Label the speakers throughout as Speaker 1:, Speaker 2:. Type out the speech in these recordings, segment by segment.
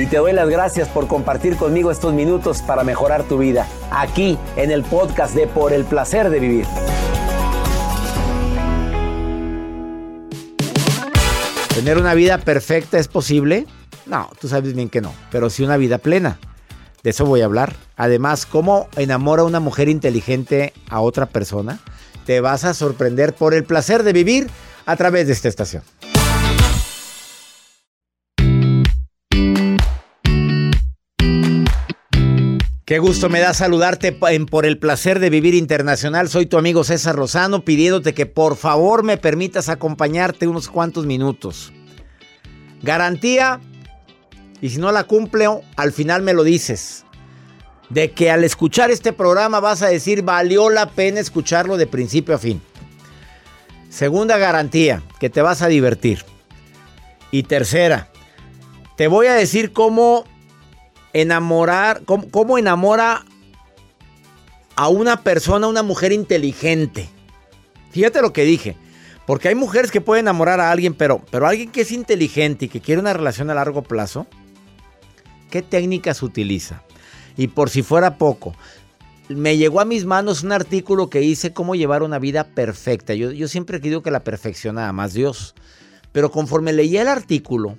Speaker 1: Y te doy las gracias por compartir conmigo estos minutos para mejorar tu vida, aquí en el podcast de Por el Placer de Vivir. ¿Tener una vida perfecta es posible? No, tú sabes bien que no, pero sí una vida plena. De eso voy a hablar. Además, ¿cómo enamora una mujer inteligente a otra persona? Te vas a sorprender por el placer de vivir a través de esta estación. Qué gusto me da saludarte Por el placer de vivir internacional. Soy tu amigo César Lozano pidiéndote que por favor me permitas acompañarte unos cuantos minutos. Garantía, y si no la cumplo, al final me lo dices, de que al escuchar este programa vas a decir valió la pena escucharlo de principio a fin. Segunda garantía, que te vas a divertir. Y tercera, te voy a decir cómo enamorar, cómo, enamora a una persona, una mujer inteligente. Fíjate lo que dije. Porque hay mujeres que pueden enamorar a alguien, pero, pero alguien que es inteligente y que quiere una relación a largo plazo, ¿qué técnicas utiliza? Y por si fuera poco, me llegó a mis manos un artículo que hice cómo llevar una vida perfecta. Yo, yo siempre digo que la perfección nada más Dios. Pero conforme leí el artículo,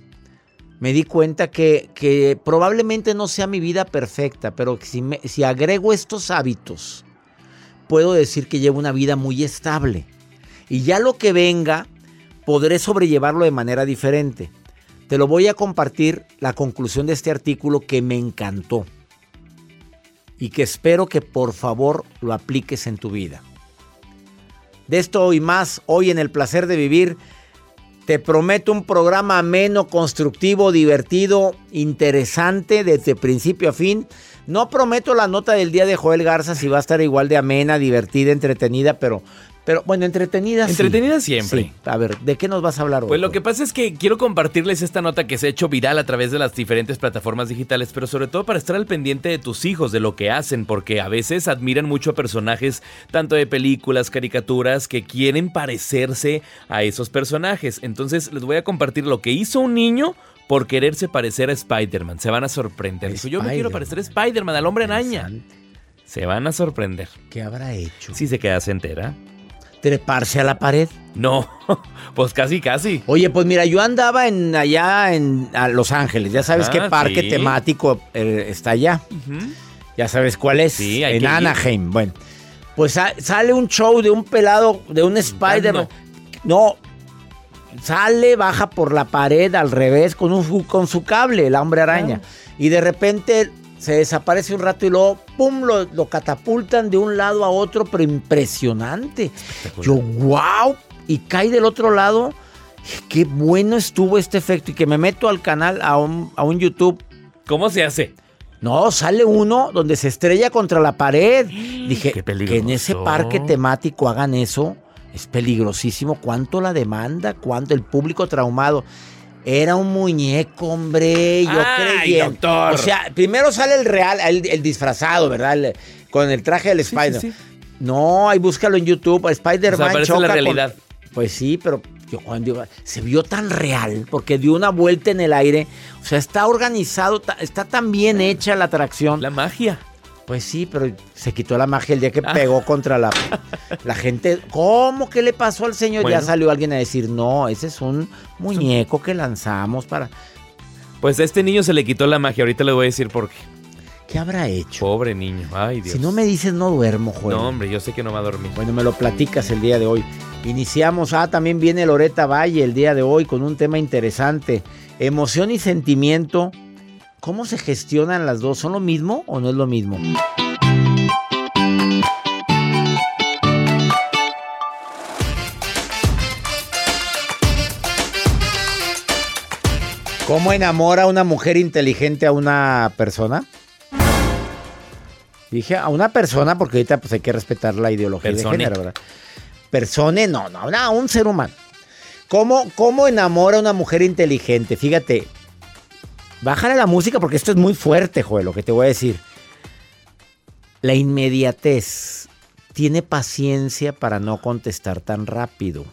Speaker 1: me di cuenta que, que probablemente no sea mi vida perfecta, pero si, si agrego estos hábitos, puedo decir que llevo una vida muy estable. Y ya lo que venga, podré sobrellevarlo de manera diferente. Te lo voy a compartir la conclusión de este artículo que me encantó y que espero que por favor lo apliques en tu vida. De esto y más hoy en el placer de vivir. Te prometo un programa ameno, constructivo, divertido, interesante desde principio a fin. No prometo la nota del día de Joel Garza si va a estar igual de amena, divertida, entretenida, pero pero bueno, entretenida.
Speaker 2: Entretenida siempre.
Speaker 1: A ver, ¿de qué nos vas a hablar hoy?
Speaker 2: Pues lo que pasa es que quiero compartirles esta nota que se ha hecho viral a través de las diferentes plataformas digitales, pero sobre todo para estar al pendiente de tus hijos, de lo que hacen, porque a veces admiran mucho a personajes, tanto de películas, caricaturas, que quieren parecerse a esos personajes. Entonces les voy a compartir lo que hizo un niño por quererse parecer a Spider-Man. Se van a sorprender. Dijo, yo me quiero parecer a Spider-Man, al hombre araña. Se van a sorprender.
Speaker 1: ¿Qué habrá hecho?
Speaker 2: Si se quedase entera
Speaker 1: treparse a la pared.
Speaker 2: No, pues casi, casi.
Speaker 1: Oye, pues mira, yo andaba en allá en Los Ángeles. Ya sabes qué ah, parque temático eh, está allá. Ya sabes cuál es. Sí, en Anaheim. Bueno, pues sale un show de un pelado, de un Spider-Man. No, sale, baja por la pared al revés con, un, con su cable, el hombre araña. Y de repente se desaparece un rato y luego, ¡pum!, lo, catapultan de un lado a otro, pero impresionante. Yo, wow, y cae del otro lado. Qué bueno estuvo este efecto. Y que me meto al canal, a un, a un YouTube.
Speaker 2: ¿Cómo se hace?
Speaker 1: No, sale uno donde se estrella contra la pared. Dije, que en ese parque temático hagan eso es peligrosísimo. ¿Cuánto la demanda? ¿Cuánto el público traumado? Era un muñeco, hombre. Yo creí.
Speaker 2: doctor.
Speaker 1: O sea, primero sale el real, el, disfrazado, ¿verdad? con el traje del Spider. No, ahí búscalo en YouTube. Spider-Man
Speaker 2: o la realidad.
Speaker 1: pues sí, pero yo cuando se vio tan real porque dio una vuelta en el aire. O sea, está organizado, está tan bien hecha la atracción.
Speaker 2: La magia.
Speaker 1: Pues sí, pero se quitó la magia el día que ah. pegó contra la, la gente. ¿Cómo que le pasó al señor? Ya salió alguien a decir, no, ese es un muñeco que lanzamos para...
Speaker 2: Pues a este niño se le quitó la magia, ahorita le voy a decir por qué.
Speaker 1: ¿Qué habrá hecho?
Speaker 2: Pobre niño, ay Dios.
Speaker 1: Si no me dices, no duermo, joder.
Speaker 2: No, hombre, yo sé que no va a dormir.
Speaker 1: Bueno, me lo platicas el día de hoy. Iniciamos, ah, también viene Loreta Valle el día de hoy con un tema interesante. Emoción y sentimiento ¿Cómo se gestionan las dos? ¿Son lo mismo o no es lo mismo? ¿Cómo enamora una mujer inteligente a una persona? Dije a una persona porque ahorita pues hay que respetar la ideología
Speaker 2: Persone.
Speaker 1: de género, ¿verdad? Persone, no, no, no, un ser humano. ¿Cómo, ¿Cómo enamora una mujer inteligente? Fíjate, bájale la música porque esto es muy fuerte, Joel, lo que te voy a decir. La inmediatez. Tiene paciencia para no contestar tan rápido.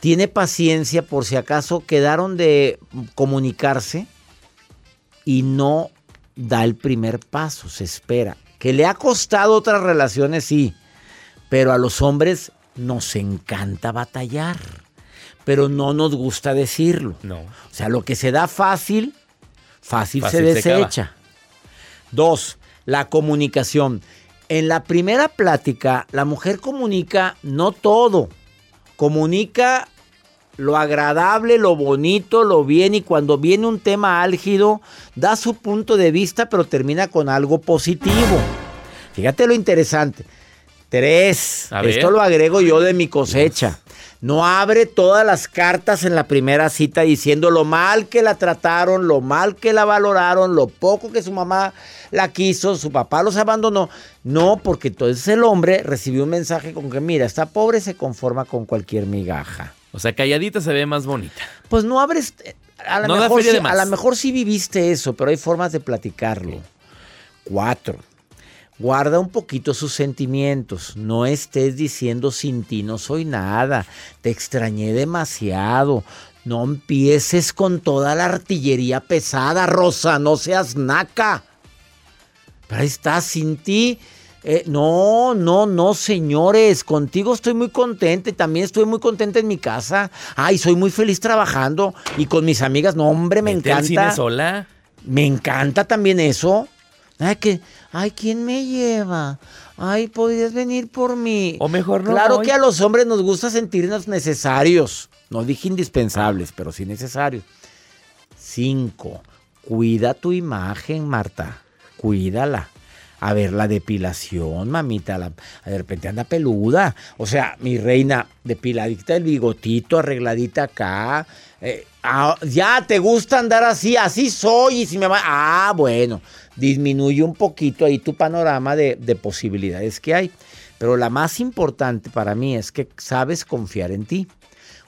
Speaker 1: Tiene paciencia por si acaso quedaron de comunicarse y no da el primer paso, se espera. Que le ha costado otras relaciones, sí, pero a los hombres nos encanta batallar, pero no nos gusta decirlo.
Speaker 2: No.
Speaker 1: O sea, lo que se da fácil, fácil,
Speaker 2: Fácil
Speaker 1: se desecha. Dos, la comunicación. En la primera plática, la mujer comunica no todo. Comunica lo agradable, lo bonito, lo bien y cuando viene un tema álgido, da su punto de vista, pero termina con algo positivo. Fíjate lo interesante. Tres, esto lo agrego yo de mi cosecha. No abre todas las cartas en la primera cita diciendo lo mal que la trataron, lo mal que la valoraron, lo poco que su mamá la quiso, su papá los abandonó. No, porque entonces el hombre recibió un mensaje con que, mira, esta pobre se conforma con cualquier migaja.
Speaker 2: O sea, calladita se ve más bonita.
Speaker 1: Pues no abres. A lo
Speaker 2: No
Speaker 1: mejor, sí, a mejor sí viviste eso, pero hay formas de platicarlo. Cuatro. Guarda un poquito sus sentimientos. No estés diciendo sin ti no soy nada. Te extrañé demasiado. No empieces con toda la artillería pesada, Rosa. No seas naca. Pero ahí está, sin ti. eh, no, no, no, señores. Contigo estoy muy contenta y también estoy muy contenta en mi casa. Ay, soy muy feliz trabajando y con mis amigas. No, hombre, me
Speaker 2: al
Speaker 1: encanta.
Speaker 2: cine sola.
Speaker 1: Me encanta también eso. Ay, que, ay, ¿quién me lleva? Ay, podrías venir por mí.
Speaker 2: O mejor no
Speaker 1: Claro
Speaker 2: voy.
Speaker 1: que a los hombres nos gusta sentirnos necesarios. No dije indispensables, pero sí necesarios. Cinco, cuida tu imagen, Marta. Cuídala. A ver, la depilación, mamita, la- de repente anda peluda. O sea, mi reina, depiladita el bigotito, arregladita acá. Eh, ah, ya te gusta andar así, así soy. Y si me va. Ah, bueno, disminuye un poquito ahí tu panorama de, de posibilidades que hay. Pero la más importante para mí es que sabes confiar en ti.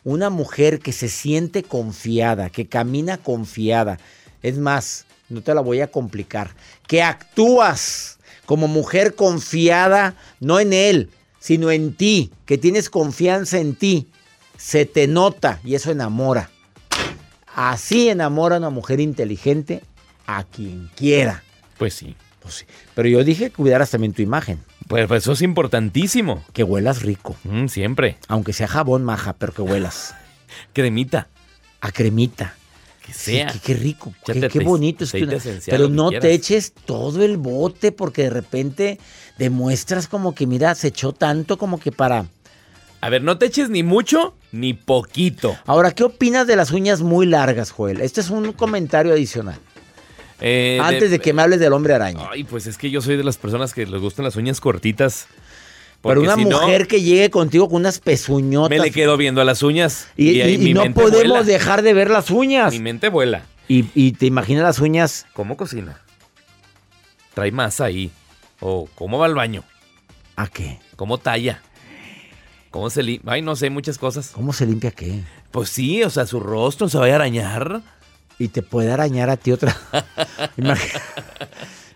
Speaker 1: Una mujer que se siente confiada, que camina confiada. Es más, no te la voy a complicar. Que actúas como mujer confiada, no en él, sino en ti, que tienes confianza en ti. Se te nota y eso enamora. Así enamora a una mujer inteligente a quien quiera.
Speaker 2: Pues sí.
Speaker 1: Pues sí. Pero yo dije que cuidaras también tu imagen,
Speaker 2: Pues, pues eso es importantísimo.
Speaker 1: que huelas rico.
Speaker 2: Mm, siempre.
Speaker 1: Aunque sea jabón maja, pero que huelas
Speaker 2: Cremita.
Speaker 1: a cremita.
Speaker 2: Que
Speaker 1: Sí,
Speaker 2: sea.
Speaker 1: qué, qué rico, qué, bonito. Es una- pero no te eches todo el bote porque de repente demuestras como que, mira, se echó tanto como que para...
Speaker 2: A ver, no te eches ni mucho ni poquito.
Speaker 1: Ahora, ¿qué opinas de las uñas muy largas, Joel? Este es un comentario adicional.
Speaker 2: Eh,
Speaker 1: Antes de que me hables del hombre araña.
Speaker 2: Ay, pues es que yo soy de las personas que les gustan las uñas cortitas.
Speaker 1: Pero una
Speaker 2: si no,
Speaker 1: mujer que llegue contigo con unas pezuñotas.
Speaker 2: me le quedo viendo a las uñas.
Speaker 1: y, y-
Speaker 2: mi
Speaker 1: y no podemos
Speaker 2: vuela.
Speaker 1: dejar de ver las uñas.
Speaker 2: Mi mente vuela.
Speaker 1: Y, y te imaginas las uñas.
Speaker 2: ¿Cómo cocina? Trae masa ahí. O cómo va al baño.
Speaker 1: ¿A qué?
Speaker 2: ¿Cómo talla? ¿Cómo se limpia? Ay, no sé, muchas cosas.
Speaker 1: ¿Cómo se limpia qué?
Speaker 2: Pues sí, o sea, su rostro se vaya a arañar.
Speaker 1: Y te puede arañar a ti otra. Imag-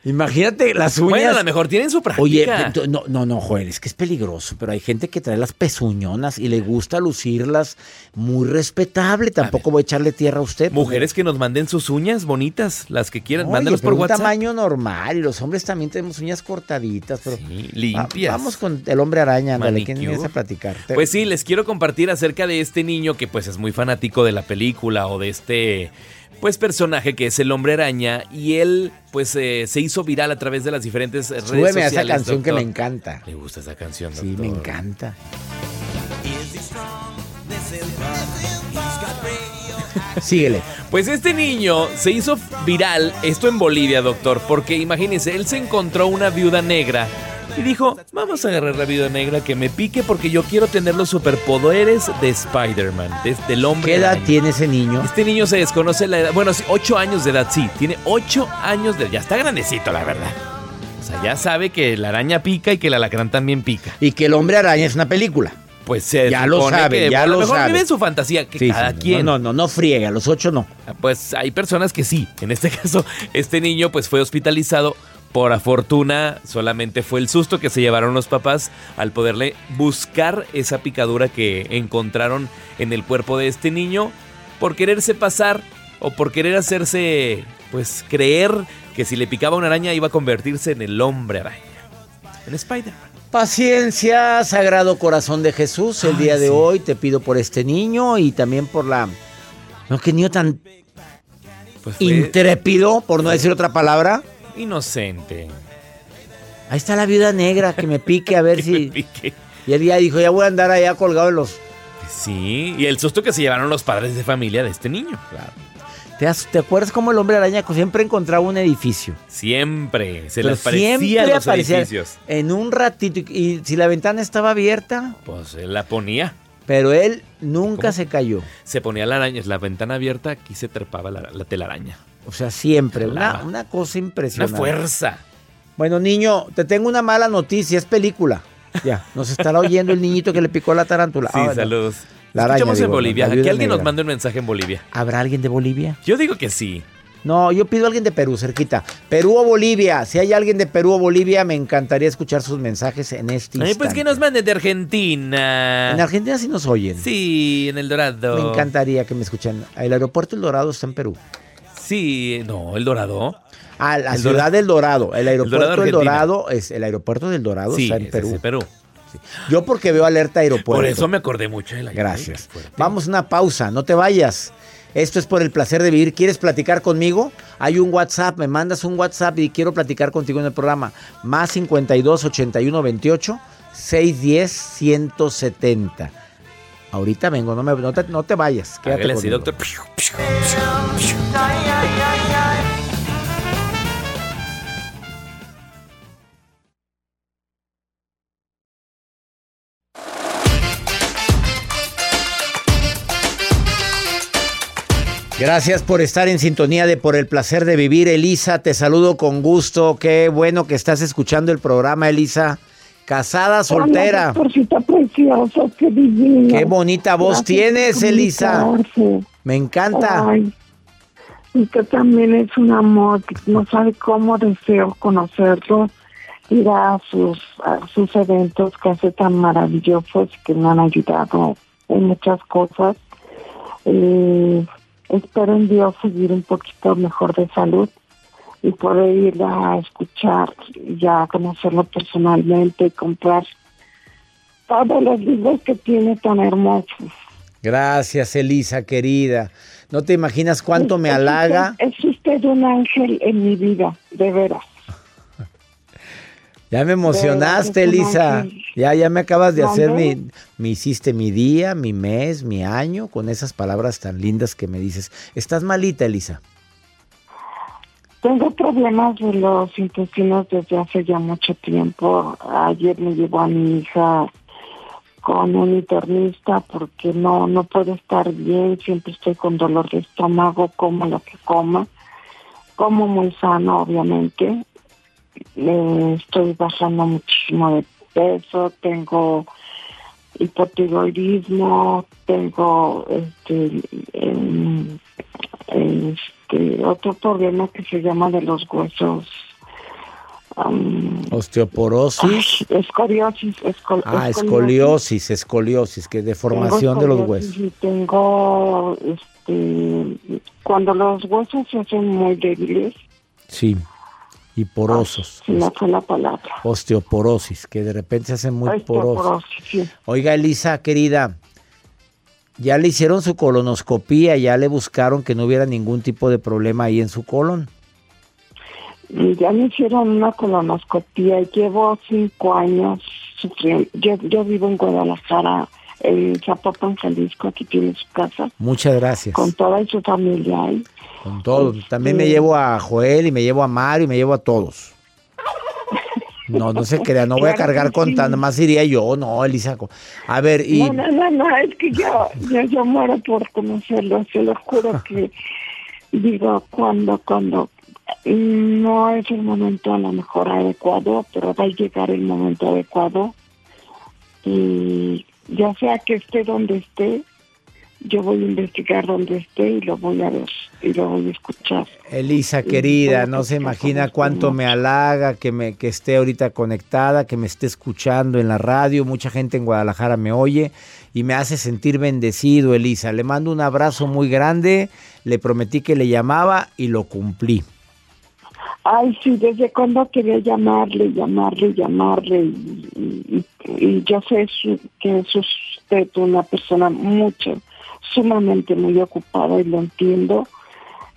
Speaker 1: Imagínate las uñas.
Speaker 2: Bueno, a lo mejor tienen su práctica.
Speaker 1: Oye, no, no, no, Joel, es que es peligroso, pero hay gente que trae las pezuñonas y le gusta lucirlas muy respetable. Tampoco voy a echarle tierra a usted.
Speaker 2: Mujeres que nos manden sus uñas bonitas, las que quieran,
Speaker 1: pero
Speaker 2: por
Speaker 1: un
Speaker 2: WhatsApp.
Speaker 1: tamaño normal y los hombres también tenemos uñas cortaditas, pero
Speaker 2: Sí,
Speaker 1: Va-
Speaker 2: limpias.
Speaker 1: vamos con el hombre araña, ándale, ¿quién vienes a platicar?
Speaker 2: Pues sí, les quiero compartir acerca de este niño que pues es muy fanático de la película o de este pues personaje que es el hombre araña y él pues eh, se hizo viral a través de las diferentes redes
Speaker 1: Súbeme a
Speaker 2: sociales.
Speaker 1: esa canción que me encanta.
Speaker 2: Le gusta esa canción,
Speaker 1: Sí,
Speaker 2: doctor?
Speaker 1: me encanta. Síguele.
Speaker 2: Pues este niño se hizo viral, esto en Bolivia, doctor, porque imagínense, él se encontró una viuda negra y dijo, vamos a agarrar la viuda negra que me pique porque yo quiero tener los superpoderes de Spider-Man, de- del hombre.
Speaker 1: ¿Qué edad
Speaker 2: araña".
Speaker 1: tiene ese niño?
Speaker 2: Este niño se desconoce la edad, bueno, sí, ocho años de edad, sí, tiene ocho años de ya está grandecito, la verdad. O sea, ya sabe que la araña pica y que el alacrán también pica.
Speaker 1: Y que el hombre araña es una película.
Speaker 2: Pues se
Speaker 1: Ya lo sabe,
Speaker 2: que,
Speaker 1: ya
Speaker 2: a lo mejor
Speaker 1: sabe.
Speaker 2: vive su fantasía, que
Speaker 1: Sí,
Speaker 2: cada
Speaker 1: sí, no. No, no, no friega, los ocho no.
Speaker 2: Pues hay personas que sí. En este caso, este niño pues fue hospitalizado. Por fortuna, solamente fue el susto que se llevaron los papás al poderle buscar esa picadura que encontraron en el cuerpo de este niño por quererse pasar o por querer hacerse, pues creer que si le picaba una araña iba a convertirse en el hombre araña. En Spider-Man.
Speaker 1: Paciencia, Sagrado Corazón de Jesús, el
Speaker 2: Ay,
Speaker 1: día de
Speaker 2: sí.
Speaker 1: hoy te pido por este niño y también por la... No, que niño tan
Speaker 2: Pues fue
Speaker 1: intrépido, por no decir otra palabra.
Speaker 2: Inocente.
Speaker 1: Ahí está la viuda negra, que me pique a ver si...
Speaker 2: pique.
Speaker 1: Y él ya dijo, ya voy a andar allá colgado en los...
Speaker 2: Sí, y el susto que se llevaron los padres de familia de este niño.
Speaker 1: ¿Te, as- te acuerdas cómo el hombre araña siempre encontraba un edificio?
Speaker 2: Siempre se
Speaker 1: Pero
Speaker 2: les parecían
Speaker 1: siempre
Speaker 2: los
Speaker 1: aparecía
Speaker 2: edificios.
Speaker 1: En un ratito, y, y si la ventana estaba abierta,
Speaker 2: Pues él la ponía.
Speaker 1: pero él nunca
Speaker 2: ¿Cómo?
Speaker 1: se cayó.
Speaker 2: Se ponía la araña, la ventana abierta, aquí se trepaba la, la telaraña.
Speaker 1: O sea, siempre. Una, una cosa
Speaker 2: Una
Speaker 1: impresionante.
Speaker 2: fuerza.
Speaker 1: Bueno, niño, te tengo una mala noticia, es película. Ya, nos estará oyendo el niñito que le picó la tarántula.
Speaker 2: Sí,
Speaker 1: Ah,
Speaker 2: saludos.
Speaker 1: La araña,
Speaker 2: Escuchamos en Bolivia.
Speaker 1: viuda
Speaker 2: alguien nos manda un mensaje en Bolivia.
Speaker 1: ¿Habrá alguien de Bolivia?
Speaker 2: Yo digo que sí.
Speaker 1: No, yo pido a alguien de Perú, cerquita. Perú o Bolivia. Si hay alguien de Perú o Bolivia, me encantaría escuchar sus mensajes en este
Speaker 2: Ay,
Speaker 1: instante.
Speaker 2: pues que nos manden de Argentina.
Speaker 1: En Argentina sí nos oyen.
Speaker 2: Sí, en El Dorado.
Speaker 1: Me encantaría que me escuchen. El aeropuerto El Dorado está en Perú.
Speaker 2: Sí, no, El Dorado.
Speaker 1: Ah, la
Speaker 2: El
Speaker 1: ciudad
Speaker 2: Dorado.
Speaker 1: del Dorado. El aeropuerto del. Dorado es el aeropuerto del Dorado
Speaker 2: Sí,
Speaker 1: está en Perú.
Speaker 2: es Perú.
Speaker 1: Yo porque veo alerta aeropuerto.
Speaker 2: Por eso me acordé mucho de la
Speaker 1: Gracias. Vamos a una pausa, no te vayas. Esto es por el placer de vivir. ¿Quieres platicar conmigo? Hay un WhatsApp, me mandas un WhatsApp y quiero platicar contigo en el programa. Más 52 81 28 610 170. Ahorita vengo, no, me- no, te, no te vayas. Quédate
Speaker 2: Hágale así,
Speaker 1: conmigo.
Speaker 2: doctor.
Speaker 1: Gracias por estar en sintonía de Por el placer de vivir. Elisa, te saludo con gusto. Qué bueno que estás escuchando el programa, Elisa. Casada, soltera.
Speaker 3: Hola, preciosa, qué divino.
Speaker 1: Qué bonita voz
Speaker 3: Gracias
Speaker 1: tienes, Elisa. Me encanta.
Speaker 3: Ay, usted también es un amor, que no sabe cómo deseo conocerlo, ir a sus, a sus eventos que hace tan maravillosos que me han ayudado en muchas cosas. Eh, espero en Dios seguir un poquito mejor de salud y poder ir a escuchar y a conocerlo personalmente y comprar todos los libros que tiene tan hermosos.
Speaker 1: Gracias, Elisa, querida. No te imaginas cuánto me
Speaker 3: Es
Speaker 1: halaga.
Speaker 3: Es usted un ángel en mi vida, de veras.
Speaker 1: Ya me emocionaste, Elisa. Ya, ya me acabas de hacer mi, me hiciste mi día, mi mes, mi año, con esas palabras tan lindas que me dices. ¿Estás malita, Elisa?
Speaker 3: Tengo problemas de los intestinos desde hace ya mucho tiempo. Ayer me llevó a mi hija con un internista porque no no puedo estar bien, siempre estoy con dolor de estómago, como lo que coma. Como muy sano, obviamente. Estoy bajando muchísimo de peso, tengo hipotiroidismo, tengo este, este otro problema que se llama de los huesos. am,
Speaker 1: Osteoporosis.
Speaker 3: ay, escoliosis, escol-
Speaker 1: Ah, escoliosis, escoliosis, que deformación de los huesos.
Speaker 3: Y tengo, este, cuando los huesos se hacen muy débiles,
Speaker 1: Sí. Y porosos.
Speaker 3: si no fue la palabra.
Speaker 1: Osteoporosis, que de repente se hacen muy porosos.
Speaker 3: Sí.
Speaker 1: Oiga, Elisa, querida, ya le hicieron su colonoscopía, ya le buscaron que no hubiera ningún tipo de problema ahí en su colon.
Speaker 3: Ya me hicieron una colonoscopía. Llevo cinco años sufriendo. Yo, yo vivo en Guadalajara, en Zapopan, Jalisco. Aquí tiene su casa.
Speaker 1: Muchas gracias.
Speaker 3: Con toda su familia.
Speaker 1: Con todo. También me
Speaker 3: Este-
Speaker 1: llevo a Joel y me llevo a Mario y me llevo a todos. No, no se crea, no voy a cargar con tan, más iría yo, no, Elisa. A ver, y
Speaker 3: No, no, no, no, es que yo, yo, yo muero por conocerlo. Se lo juro que digo, cuando, cuando No es el momento a lo mejor adecuado, pero va a llegar el momento adecuado. Y ya sea que esté donde esté, yo voy a investigar donde esté y lo voy a ver y lo voy a escuchar.
Speaker 1: Elisa, querida, no se imagina cuánto me halaga que, me, que esté ahorita conectada, que me esté escuchando en la radio. Mucha gente en Guadalajara me oye y me hace sentir bendecido, Elisa. Le mando un abrazo muy grande, le prometí que le llamaba y lo cumplí.
Speaker 3: Ay, sí, desde cuando quería llamarle, llamarle, llamarle. Y, yo sé que es usted una persona mucho, sumamente muy ocupada y lo entiendo.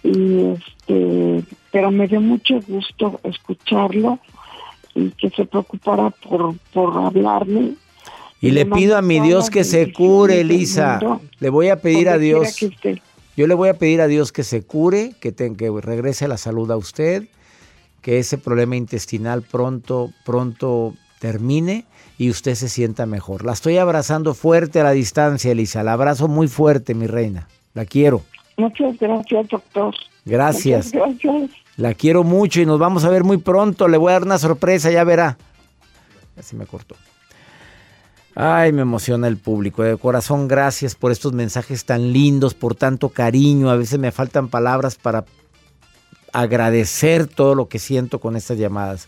Speaker 3: Y este, pero me dio mucho gusto escucharlo y que se preocupara por, por hablarme.
Speaker 1: Y le pido a mi Dios que se cure, Elisa. Le voy a pedir a Dios. Yo le voy a pedir a Dios que se cure, que, que regrese la salud a usted, que ese problema intestinal pronto, pronto termine y usted se sienta mejor. La estoy abrazando fuerte a la distancia, Elisa. La abrazo muy fuerte, mi reina. La quiero.
Speaker 3: Muchas gracias, doctor.
Speaker 1: Gracias. La quiero mucho y nos vamos a ver muy pronto. Le voy a dar una sorpresa, ya verá. Así me cortó. Ay, me emociona el público. De corazón, gracias por estos mensajes tan lindos, por tanto cariño. A veces me faltan palabras para agradecer todo lo que siento con estas llamadas.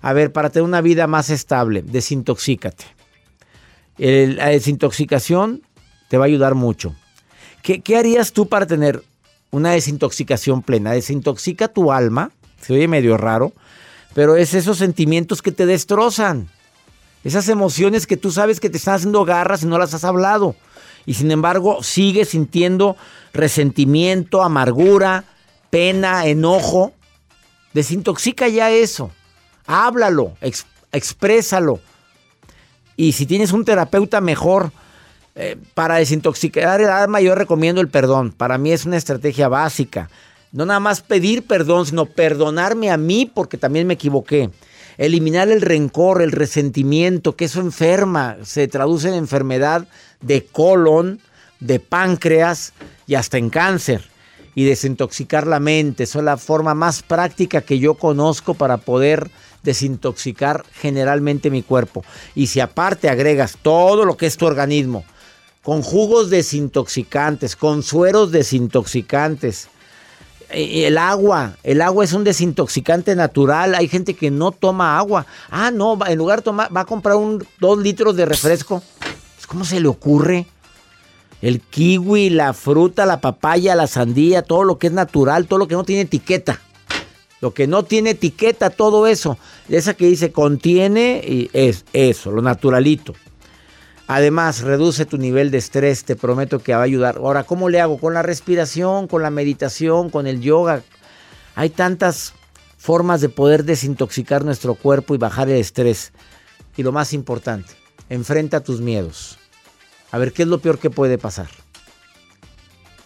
Speaker 1: A ver, para tener una vida más estable, desintoxícate. la desintoxicación te va a ayudar mucho. ¿Qué, harías tú para tener una desintoxicación plena? Desintoxica tu alma, se oye medio raro, pero es esos sentimientos que te destrozan. Esas emociones que tú sabes que te están haciendo garras y no las has hablado. Y sin embargo, sigues sintiendo resentimiento, amargura, pena, enojo. Desintoxica ya eso háblalo, exprésalo. Y si tienes un terapeuta mejor, eh, para desintoxicar el alma yo recomiendo el perdón. Para mí es una estrategia básica. No nada más pedir perdón, sino perdonarme a mí porque también me equivoqué. Eliminar el rencor, el resentimiento, que eso enferma, se traduce en enfermedad de colon, de páncreas y hasta en cáncer. Y desintoxicar la mente, eso es la forma más práctica que yo conozco para poder desintoxicar generalmente mi cuerpo. Y si aparte agregas todo lo que es tu organismo, con jugos desintoxicantes, con sueros desintoxicantes, el agua, el agua es un desintoxicante natural. Hay gente que no toma agua. Ah, no, en lugar de tomar, va a comprar un dos litros de refresco. ¿Cómo se le ocurre? El kiwi, la fruta, la papaya, la sandía, todo lo que es natural, todo lo que no tiene etiqueta. Lo que no tiene etiqueta, todo eso. Esa que dice contiene y es eso, lo naturalito. Además, reduce tu nivel de estrés, te prometo que va a ayudar. Ahora, ¿cómo le hago? Con la respiración, con la meditación, con el yoga. Hay tantas formas de poder desintoxicar nuestro cuerpo y bajar el estrés. Y lo más importante, enfrenta tus miedos. A ver, ¿qué es lo peor que puede pasar?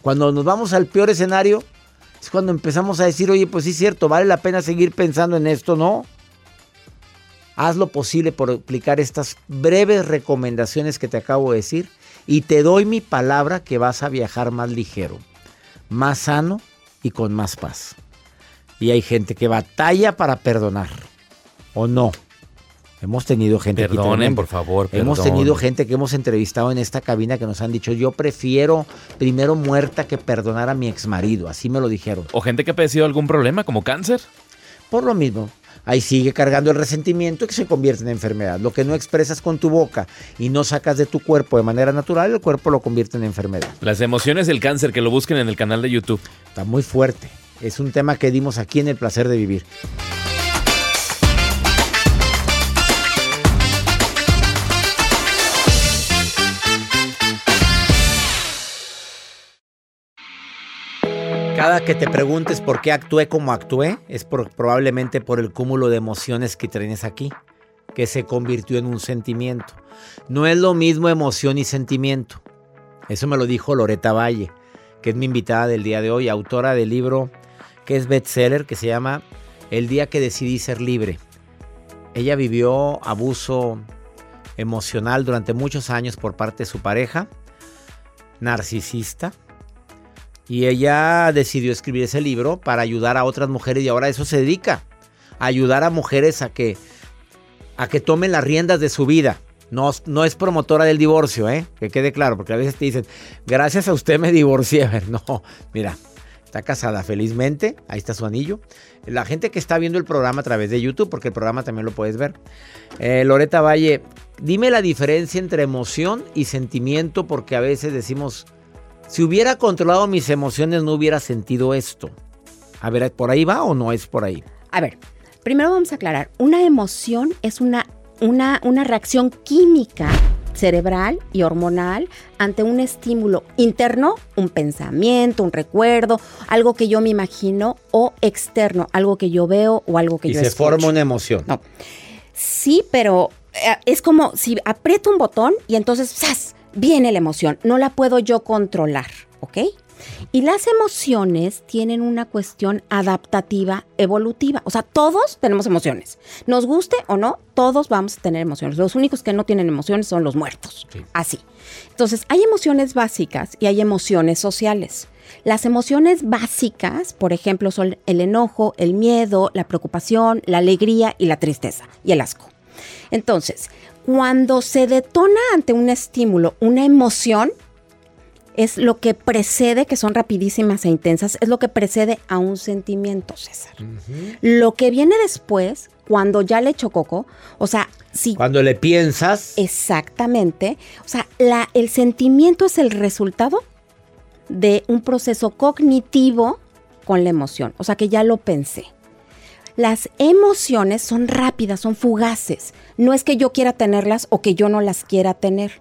Speaker 1: Cuando nos vamos al peor escenario, es cuando empezamos a decir, oye, pues sí es cierto, vale la pena seguir pensando en esto, ¿no? Haz lo posible por aplicar estas breves recomendaciones que te acabo de decir y te doy mi palabra que vas a viajar más ligero, más sano y con más paz. Y hay gente que batalla para perdonar, ¿o no? Hemos tenido gente
Speaker 2: Perdonen, por favor.
Speaker 1: Hemos tenido gente que hemos entrevistado en esta cabina que nos han dicho, yo prefiero primero muerta que perdonar a mi ex marido. Así me lo dijeron.
Speaker 2: O gente que ha padecido algún problema, como cáncer.
Speaker 1: Por lo mismo. Ahí sigue cargando el resentimiento que se convierte en enfermedad. Lo que no expresas con tu boca y no sacas de tu cuerpo de manera natural, el cuerpo lo convierte en enfermedad.
Speaker 2: Las emociones del cáncer, que lo busquen en el canal de YouTube.
Speaker 1: Está muy fuerte. Es un tema que dimos aquí en El Placer de Vivir. Cada que te preguntes por qué actué como actué, es probablemente por el cúmulo de emociones que tienes aquí, que se convirtió en un sentimiento. No es lo mismo emoción y sentimiento. Eso me lo dijo Loreta Valle, que es mi invitada del día de hoy, autora del libro que es bestseller, que se llama El día que decidí ser libre. Ella vivió abuso emocional durante muchos años por parte de su pareja, narcisista, Y ella decidió escribir ese libro para ayudar a otras mujeres y ahora eso se dedica. A ayudar a mujeres a que, a que tomen las riendas de su vida. No, no es promotora del divorcio, ¿eh? Que quede claro, porque a veces te dicen, gracias a usted me divorcié. A ver, no, mira, está casada felizmente, ahí está su anillo. La gente que está viendo el programa a través de YouTube, porque el programa también lo puedes ver. Eh, Loreta Valle, dime la diferencia entre emoción y sentimiento, porque a veces decimos, si hubiera controlado mis emociones no hubiera sentido esto. A ver, ¿por ahí va o no es por ahí?
Speaker 4: A ver, primero vamos a aclarar, una emoción es una una, reacción química cerebral y hormonal ante un estímulo interno, un pensamiento, un recuerdo, algo que yo me imagino, o externo, algo que yo veo o algo que
Speaker 1: y
Speaker 4: yo
Speaker 1: se forma una emoción.
Speaker 4: No. Sí, pero eh, es como si aprieto un botón y entonces ¡zas! Viene la emoción. No la puedo yo controlar, ¿ok? Y las emociones tienen una cuestión adaptativa, evolutiva. O sea, todos tenemos emociones. Nos guste o no, todos vamos a tener emociones. Los únicos que no tienen emociones son los muertos. Así. Entonces, hay emociones básicas y hay emociones sociales. Las emociones básicas, por ejemplo, son el enojo, el miedo, la preocupación, la alegría y la tristeza y el asco. Entonces, cuando se detona ante un estímulo una emoción, es lo que precede, que son rapidísimas e intensas, es lo que precede a un sentimiento, César. Lo que viene después, cuando ya le echó coco, o sea, si...
Speaker 1: Cuando le piensas...
Speaker 4: Exactamente. O sea, la, el sentimiento es el resultado de un proceso cognitivo con la emoción. O sea, que ya lo pensé. Las emociones son rápidas, son fugaces. No es que yo quiera tenerlas o que yo no las quiera tener.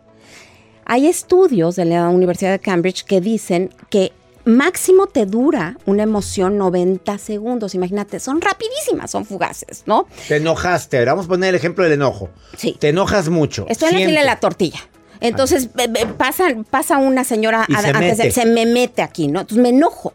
Speaker 4: Hay estudios de la Universidad de Cambridge que dicen que máximo te dura una emoción 90 segundos. Imagínate, son rapidísimas, son fugaces, ¿no?
Speaker 1: Te enojaste. Vamos a poner el ejemplo del enojo.
Speaker 4: Sí.
Speaker 1: Te enojas mucho.
Speaker 4: Estoy en la fila de la tortilla. Entonces pasa, pasa una señora antes de, se me mete aquí, ¿no? Entonces me enojo.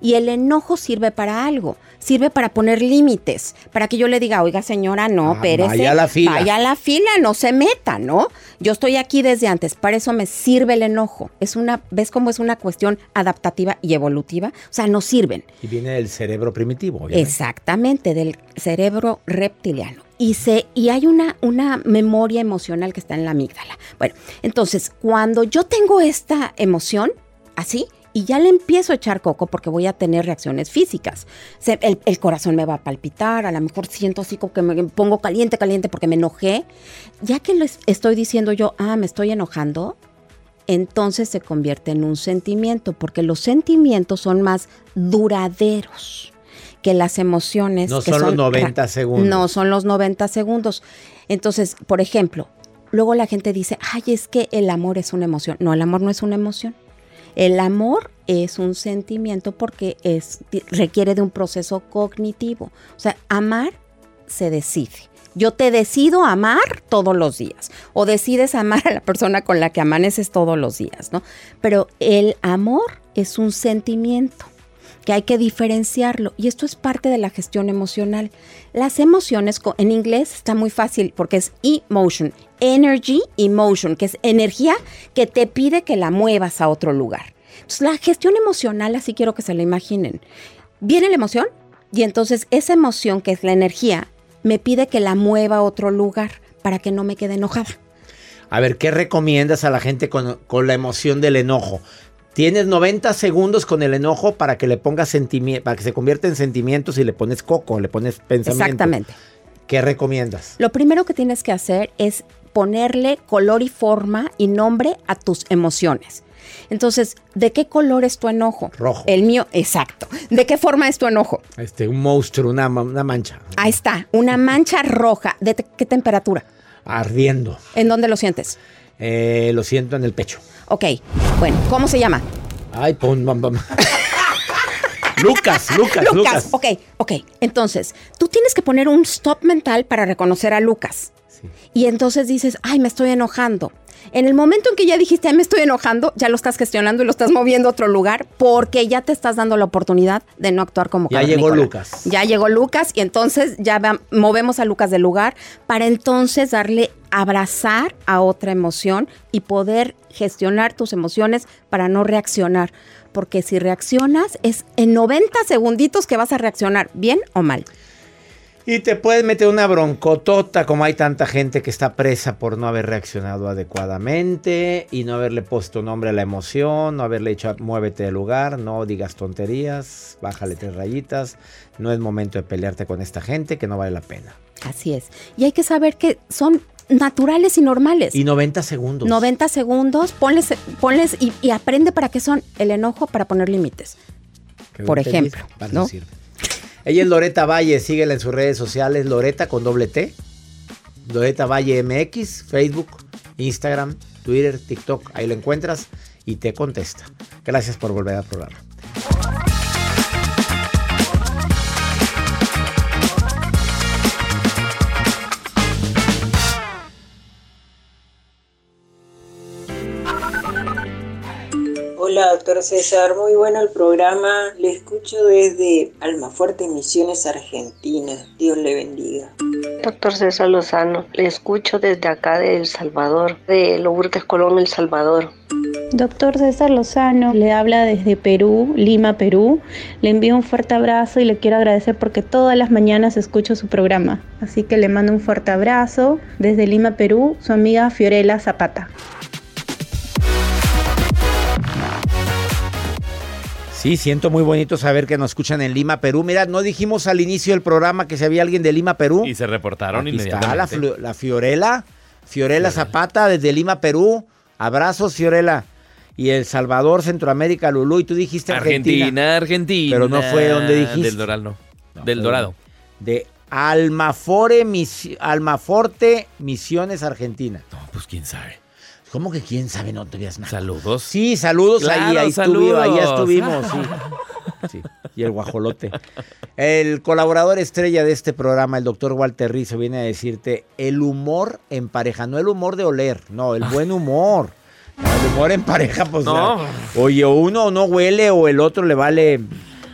Speaker 4: Y el enojo sirve para algo, sirve para poner límites, para que yo le diga, oiga señora, no, ah, Vaya
Speaker 1: a la fila.
Speaker 4: Vaya a la fila, no se meta, ¿no? Yo estoy aquí desde antes, para eso me sirve el enojo. Es una, ¿ves cómo es una cuestión adaptativa y evolutiva? O sea, no sirven.
Speaker 1: Y viene del cerebro primitivo.
Speaker 4: Exactamente, del cerebro reptiliano. Y, se, y hay una, una memoria emocional que está en la amígdala. Bueno, entonces, cuando yo tengo esta emoción, así, y ya le empiezo a echar coco porque voy a tener reacciones físicas. el, corazón me va a palpitar, a lo mejor siento así como que me pongo caliente, caliente porque me enojé. Ya que les estoy diciendo yo, ah, me estoy enojando, entonces se convierte en un sentimiento porque los sentimientos son más duraderos que las emociones.
Speaker 1: No son, los 90 segundos.
Speaker 4: No son los 90 segundos. Entonces, por ejemplo, luego la gente dice, ay, es que el amor es una emoción. No, el amor no es una emoción. El amor es un sentimiento porque es, requiere de un proceso cognitivo. O sea, amar se decide. Yo te decido amar todos los días o decides amar a la persona con la que amaneces todos los días, ¿no? Pero el amor es un sentimiento que hay que diferenciarlo y esto es parte de la gestión emocional. Las emociones en inglés está muy fácil porque es emotion, energy emotion, que es energía que te pide que la muevas a otro lugar. Entonces, la gestión emocional, así quiero que se la imaginen. Viene la emoción y entonces esa emoción, que es la energía, me pide que la mueva a otro lugar para que no me quede enojada.
Speaker 1: A ver, ¿qué recomiendas a la gente con, la emoción del enojo? Tienes 90 segundos con el enojo para que le pongas sentimiento, para que se convierta en sentimientos y le pones coco, le pones pensamiento.
Speaker 4: Exactamente.
Speaker 1: ¿Qué recomiendas?
Speaker 4: Lo primero que tienes que hacer es ponerle color y forma y nombre a tus emociones. Entonces, ¿de qué color es tu enojo?
Speaker 1: Rojo.
Speaker 4: El mío, exacto. ¿De qué forma es tu enojo?
Speaker 1: Este, un monstruo, una, mancha.
Speaker 4: Ahí está, una mancha roja. ¿De qué temperatura?
Speaker 1: Ardiendo.
Speaker 4: ¿En dónde lo sientes?
Speaker 1: Eh, lo siento en el pecho.
Speaker 4: Ok, bueno, ¿cómo se llama?
Speaker 1: Ay, pon, bam, bam. Lucas, Lucas, Lucas, Lucas.
Speaker 4: Ok, ok. Entonces, tú tienes que poner un stop mental para reconocer a Lucas. Y entonces dices, ay, me estoy enojando. En el momento en que ya dijiste, ay, me estoy enojando, ya lo estás gestionando y lo estás moviendo a otro lugar porque ya te estás dando la oportunidad de no actuar como
Speaker 1: Ya llegó Lucas.
Speaker 4: Ya llegó Lucas y entonces ya movemos a Lucas del lugar para entonces darle abrazar a otra emoción y poder gestionar tus emociones para no reaccionar porque si reaccionas es en 90 segunditos que vas a reaccionar, bien o mal.
Speaker 1: Y te puedes meter una broncotota, como hay tanta gente que está presa por no haber reaccionado adecuadamente y no haberle puesto nombre a la emoción, no haberle dicho muévete del lugar, no digas tonterías, bájale tres rayitas. No es momento de pelearte con esta gente que no vale la pena.
Speaker 4: Así es. Y hay que saber que son naturales y normales.
Speaker 1: Y 90 segundos.
Speaker 4: 90 segundos, ponles, ponles y, y aprende para qué son el enojo para poner límites. Por ejemplo, ¿no?
Speaker 1: sirve. Ella es Loreta Valle, síguela en sus redes sociales, Loreta con doble T. Loreta Valle MX, Facebook, Instagram, Twitter, TikTok, ahí lo encuentras y te contesta. Gracias por volver al programa.
Speaker 5: Hola, doctor César. Muy bueno el programa. Le escucho desde Almafuerte, Misiones, Argentina. Dios le bendiga.
Speaker 6: Doctor César Lozano, le escucho desde acá de El Salvador, de Lourdes Colón, El Salvador.
Speaker 7: Doctor César Lozano le habla desde Perú, Lima, Perú. Le envío un fuerte abrazo y le quiero agradecer porque todas las mañanas escucho su programa. Así que le mando un fuerte abrazo desde Lima, Perú, su amiga Fiorella Zapata.
Speaker 1: Sí, siento muy bonito saber que nos escuchan en Lima, Perú. Mira, no dijimos al inicio del programa que si había alguien de Lima, Perú.
Speaker 2: Y se reportaron
Speaker 1: Aquí está la, la Fiorella, Fiorella Zapata desde Lima, Perú. Abrazos, Fiorella. Y El Salvador, Centroamérica, Lulú. Y tú dijiste Argentina.
Speaker 2: Argentina, Argentina.
Speaker 1: Pero no fue donde dijiste.
Speaker 2: Del Doral, no.
Speaker 1: No,
Speaker 2: Del Dorado.
Speaker 1: De Almafore, Almaforte, Misiones, Argentina.
Speaker 2: No, pues quién sabe.
Speaker 1: ¿Cómo que quién sabe? No te veas nada.
Speaker 2: Saludos.
Speaker 1: Sí, saludos ahí,
Speaker 2: Claro,
Speaker 1: ahí,
Speaker 2: saludos.
Speaker 1: ahí estuvimos, sí. Sí, Y el guajolote. El colaborador estrella de este programa, el doctor Walter Rizzo, viene a decirte el humor en pareja, no el humor de oler, no, el buen humor. El humor en pareja, pues.
Speaker 2: No.
Speaker 1: oye, o uno no huele o el otro le vale.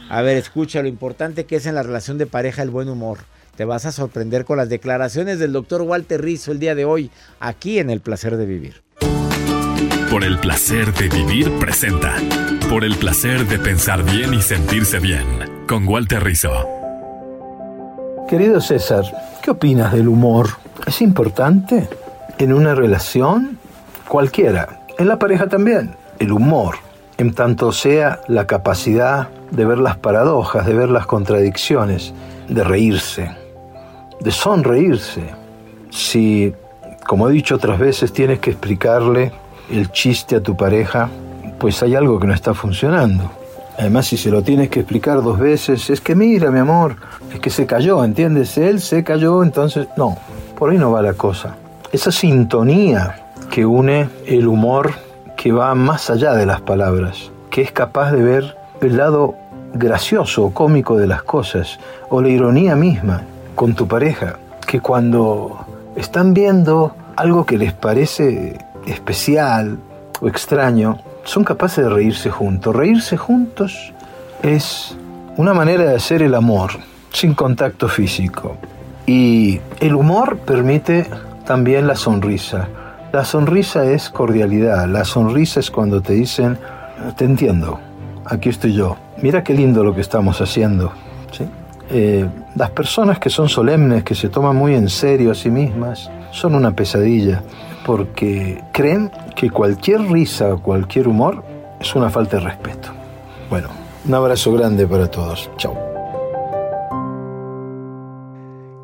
Speaker 1: A ver, escucha, lo importante que es en la relación de pareja el buen humor. Te vas a sorprender con las declaraciones del doctor Walter Rizzo el día de hoy, aquí en El Placer de Vivir.
Speaker 8: Por el placer de vivir presenta. Por el placer de pensar bien y sentirse bien. Con Walter Rizzo.
Speaker 9: Querido César, ¿qué opinas del humor? ¿Es importante en una relación? Cualquiera, en la pareja también. El humor, en tanto sea la capacidad de ver las paradojas, de ver las contradicciones, de reírse, de sonreírse. Si, como he dicho otras veces, tienes que explicarle el chiste a tu pareja, pues hay algo que no está funcionando. Además, si se lo tienes que explicar dos veces, es que mira, mi amor, es que se cayó, ¿entiendes? Él se cayó, entonces, no, por ahí no va la cosa. Esa sintonía que une el humor que va más allá de las palabras, que es capaz de ver el lado gracioso o cómico de las cosas, o la ironía misma con tu pareja, que cuando están viendo algo que les parece especial o extraño, son capaces de reírse juntos. Reírse juntos es una manera de hacer el amor sin contacto físico. Y el humor permite también la sonrisa. La sonrisa es cordialidad. La sonrisa es cuando te dicen, te entiendo, aquí estoy yo. Mira qué lindo lo que estamos haciendo. Eh, las personas que son solemnes, que se toman muy en serio a sí mismas, son una pesadilla porque creen que cualquier risa o cualquier humor es una falta de respeto. Bueno, un abrazo grande para todos. Chao.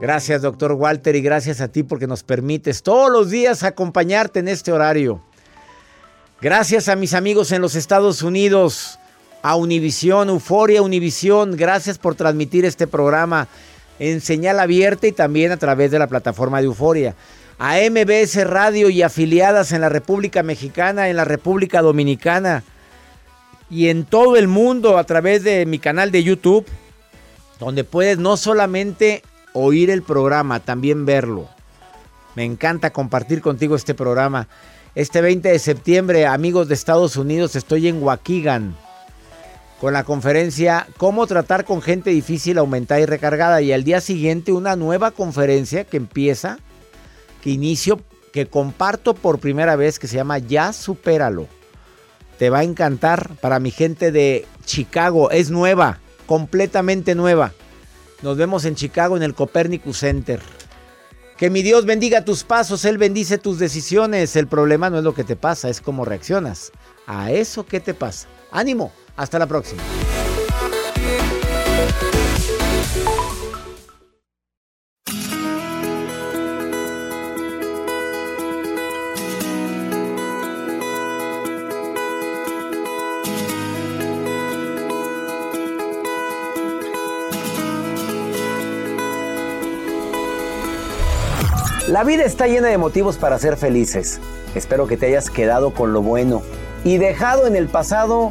Speaker 1: Gracias, doctor Walter, y gracias a ti porque nos permites todos los días acompañarte en este horario. Gracias a mis amigos en los Estados Unidos, a Univisión, Euforia Univisión, gracias por transmitir este programa en señal abierta y también a través de la plataforma de Euforia. A MBS Radio y afiliadas en la República Mexicana, en la República Dominicana y en todo el mundo a través de mi canal de YouTube, donde puedes no solamente oír el programa, también verlo. Me encanta compartir contigo este programa. Este 20 de septiembre, amigos de Estados Unidos, estoy en Waukegan con la conferencia Cómo tratar con gente difícil, aumentada y recargada. Y al día siguiente una nueva conferencia que empieza, que inicio, que comparto por primera vez, que se llama Ya Supéralo. Te va a encantar para mi gente de Chicago. Es nueva, completamente nueva. Nos vemos en Chicago en el Copernicus Center. Que mi Dios bendiga tus pasos, Él bendice tus decisiones. El problema no es lo que te pasa, es cómo reaccionas a eso que te pasa. Ánimo, hasta la próxima. La vida está llena de motivos para ser felices. Espero que te hayas quedado con lo bueno y dejado en el pasado